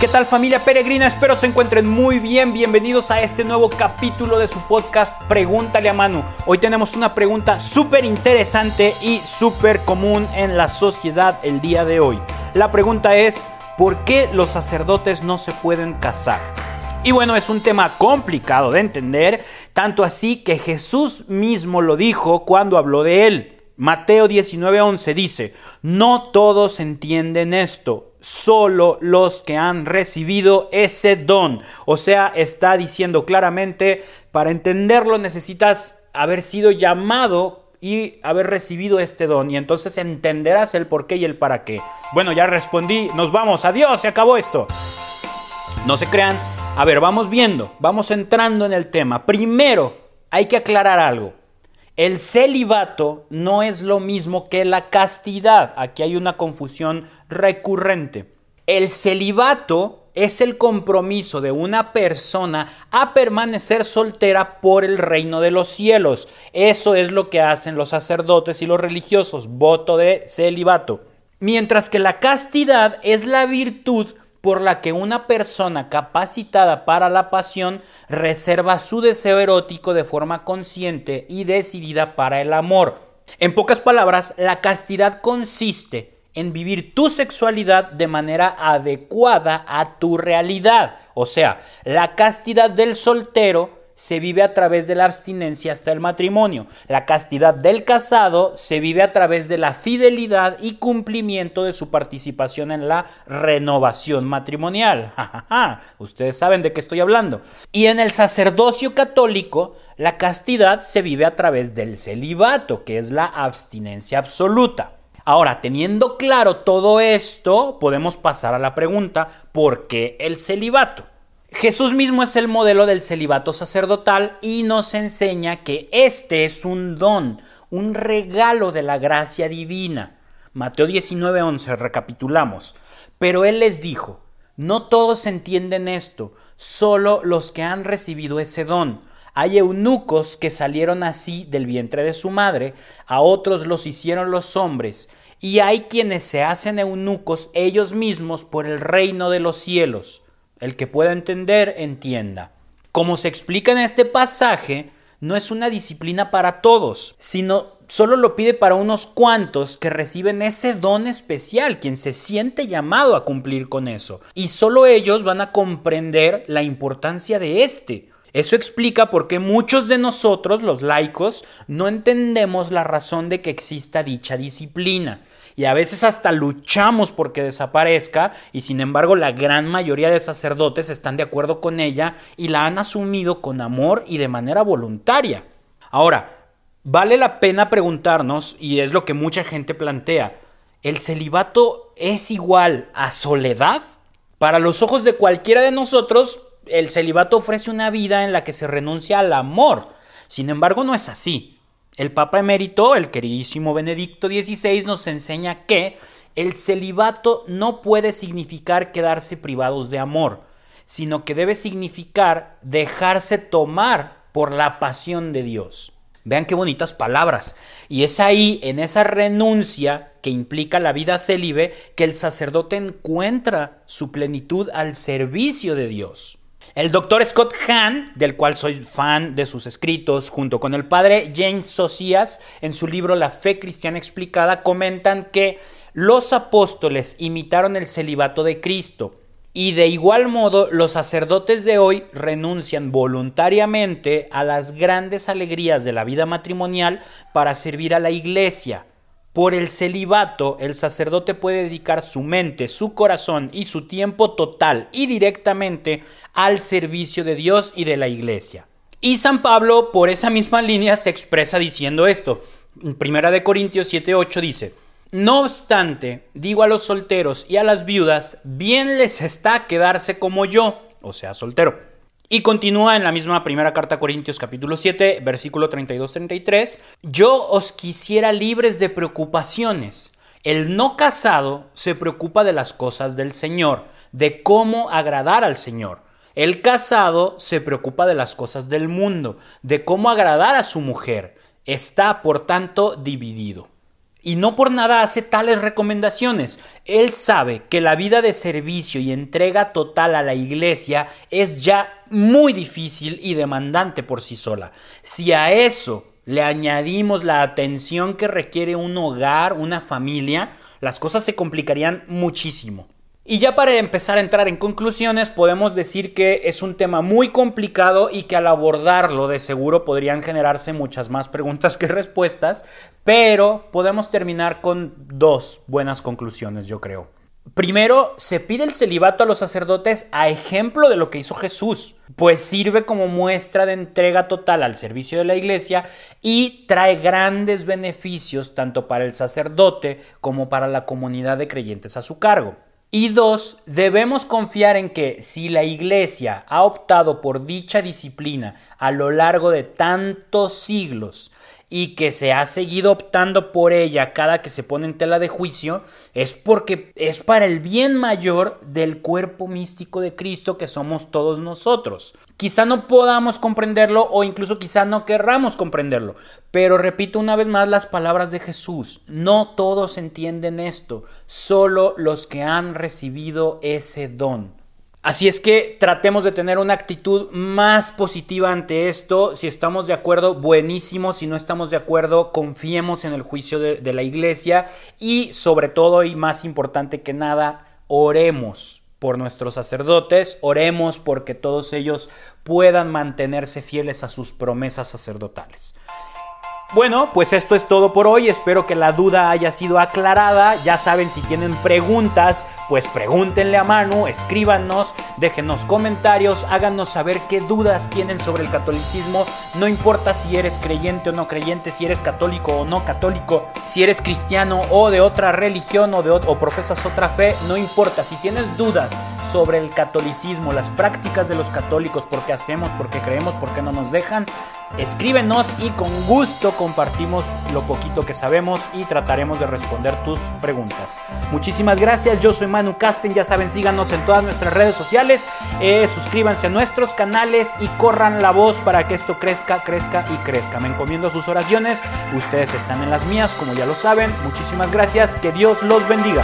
¿Qué tal familia peregrina? Espero se encuentren muy bien. Bienvenidos a este nuevo capítulo de su podcast Pregúntale a Manu. Hoy tenemos una pregunta súper interesante y súper común en la sociedad el día de hoy. La pregunta es, ¿por qué los sacerdotes no se pueden casar? Y bueno, es un tema complicado de entender, tanto así que Jesús mismo lo dijo cuando habló de él. Mateo 19:11 dice, no todos entienden esto, solo los que han recibido ese don. O sea, está diciendo claramente, para entenderlo necesitas haber sido llamado y haber recibido este don y entonces entenderás el por qué y el para qué. Bueno, ya respondí, nos vamos, adiós, se acabó esto. No se crean. A ver, vamos viendo, vamos entrando en el tema. Primero, hay que aclarar algo. El celibato no es lo mismo que la castidad. Aquí hay una confusión recurrente. El celibato es el compromiso de una persona a permanecer soltera por el reino de los cielos. Eso es lo que hacen los sacerdotes y los religiosos, voto de celibato. Mientras que la castidad es la virtud por la que una persona capacitada para la pasión reserva su deseo erótico de forma consciente y decidida para el amor. En pocas palabras, la castidad consiste en vivir tu sexualidad de manera adecuada a tu realidad. O sea, la castidad del soltero se vive a través de la abstinencia hasta el matrimonio. La castidad del casado se vive a través de la fidelidad y cumplimiento de su participación en la renovación matrimonial. Ustedes saben de qué estoy hablando. Y en el sacerdocio católico, la castidad se vive a través del celibato, que es la abstinencia absoluta. Ahora, teniendo claro todo esto, podemos pasar a la pregunta, ¿por qué el celibato? Jesús mismo es el modelo del celibato sacerdotal y nos enseña que este es un don, un regalo de la gracia divina. Mateo 19:11, recapitulamos. Pero él les dijo, no todos entienden esto, solo los que han recibido ese don. Hay eunucos que salieron así del vientre de su madre, a otros los hicieron los hombres, y hay quienes se hacen eunucos ellos mismos por el reino de los cielos. El que pueda entender, entienda. Como se explica en este pasaje, no es una disciplina para todos, sino solo lo pide para unos cuantos que reciben ese don especial, quien se siente llamado a cumplir con eso. Y solo ellos van a comprender la importancia de este. Eso explica por qué muchos de nosotros, los laicos, no entendemos la razón de que exista dicha disciplina y a veces hasta luchamos porque desaparezca y sin embargo la gran mayoría de sacerdotes están de acuerdo con ella y la han asumido con amor y de manera voluntaria. Ahora, vale la pena preguntarnos, y es lo que mucha gente plantea, ¿el celibato es igual a soledad? Para los ojos de cualquiera de nosotros, el celibato ofrece una vida en la que se renuncia al amor. Sin embargo, no es así. El Papa emérito, el queridísimo Benedicto XVI, nos enseña que el celibato no puede significar quedarse privados de amor, sino que debe significar dejarse tomar por la pasión de Dios. Vean qué bonitas palabras. Y es ahí, en esa renuncia que implica la vida célibe, que el sacerdote encuentra su plenitud al servicio de Dios. El doctor Scott Hahn, del cual soy fan de sus escritos, junto con el padre James Socias, en su libro La fe cristiana explicada, comentan que los apóstoles imitaron el celibato de Cristo y de igual modo los sacerdotes de hoy renuncian voluntariamente a las grandes alegrías de la vida matrimonial para servir a la iglesia. Por el celibato, el sacerdote puede dedicar su mente, su corazón y su tiempo total y directamente al servicio de Dios y de la iglesia. Y San Pablo, por esa misma línea, se expresa diciendo esto. En Primera de Corintios 7:8 dice: No obstante, digo a los solteros y a las viudas, bien les está quedarse como yo, o sea, soltero y continúa en la misma primera carta a Corintios capítulo 7, versículo 32-33. Yo os quisiera libres de preocupaciones. El no casado se preocupa de las cosas del Señor, de cómo agradar al Señor. El casado se preocupa de las cosas del mundo, de cómo agradar a su mujer. Está, por tanto, dividido. Y no por nada hace tales recomendaciones. Él sabe que la vida de servicio y entrega total a la iglesia es ya muy difícil y demandante por sí sola. Si a eso le añadimos la atención que requiere un hogar, una familia, las cosas se complicarían muchísimo. Y ya para empezar a entrar en conclusiones, podemos decir que es un tema muy complicado y que al abordarlo de seguro podrían generarse muchas más preguntas que respuestas, pero podemos terminar con dos buenas conclusiones, yo creo. Primero, se pide el celibato a los sacerdotes a ejemplo de lo que hizo Jesús, pues sirve como muestra de entrega total al servicio de la iglesia y trae grandes beneficios tanto para el sacerdote como para la comunidad de creyentes a su cargo. Y dos, debemos confiar en que si la Iglesia ha optado por dicha disciplina a lo largo de tantos siglos, y que se ha seguido optando por ella cada que se pone en tela de juicio, es porque es para el bien mayor del cuerpo místico de Cristo que somos todos nosotros. Quizá no podamos comprenderlo o incluso quizá no querramos comprenderlo, pero repito una vez más las palabras de Jesús, no todos entienden esto, solo los que han recibido ese don. Así es que tratemos de tener una actitud más positiva ante esto. Si estamos de acuerdo, buenísimo. Si no estamos de acuerdo, confiemos en el juicio de, la iglesia. Y sobre todo y más importante que nada, oremos por nuestros sacerdotes, oremos porque todos ellos puedan mantenerse fieles a sus promesas sacerdotales. Bueno, pues esto es todo por hoy. Espero que la duda haya sido aclarada. Ya saben, si tienen preguntas, pues pregúntenle a Manu, escríbanos, déjenos comentarios, háganos saber qué dudas tienen sobre el catolicismo. No importa si eres creyente o no creyente, si eres católico o no católico, si eres cristiano o de otra religión o, de, o profesas otra fe, no importa. Si tienes dudas sobre el catolicismo, las prácticas de los católicos, por qué hacemos, por qué creemos, por qué no nos dejan, escríbenos y con gusto compartimos lo poquito que sabemos y trataremos de responder tus preguntas. Muchísimas gracias, yo soy Manu Casten, ya saben, síganos en todas nuestras redes sociales, eh, suscríbanse a nuestros canales y corran la voz para que esto crezca, crezca y crezca. Me encomiendo sus oraciones, ustedes están en las mías, como ya lo saben. Muchísimas gracias, que Dios los bendiga.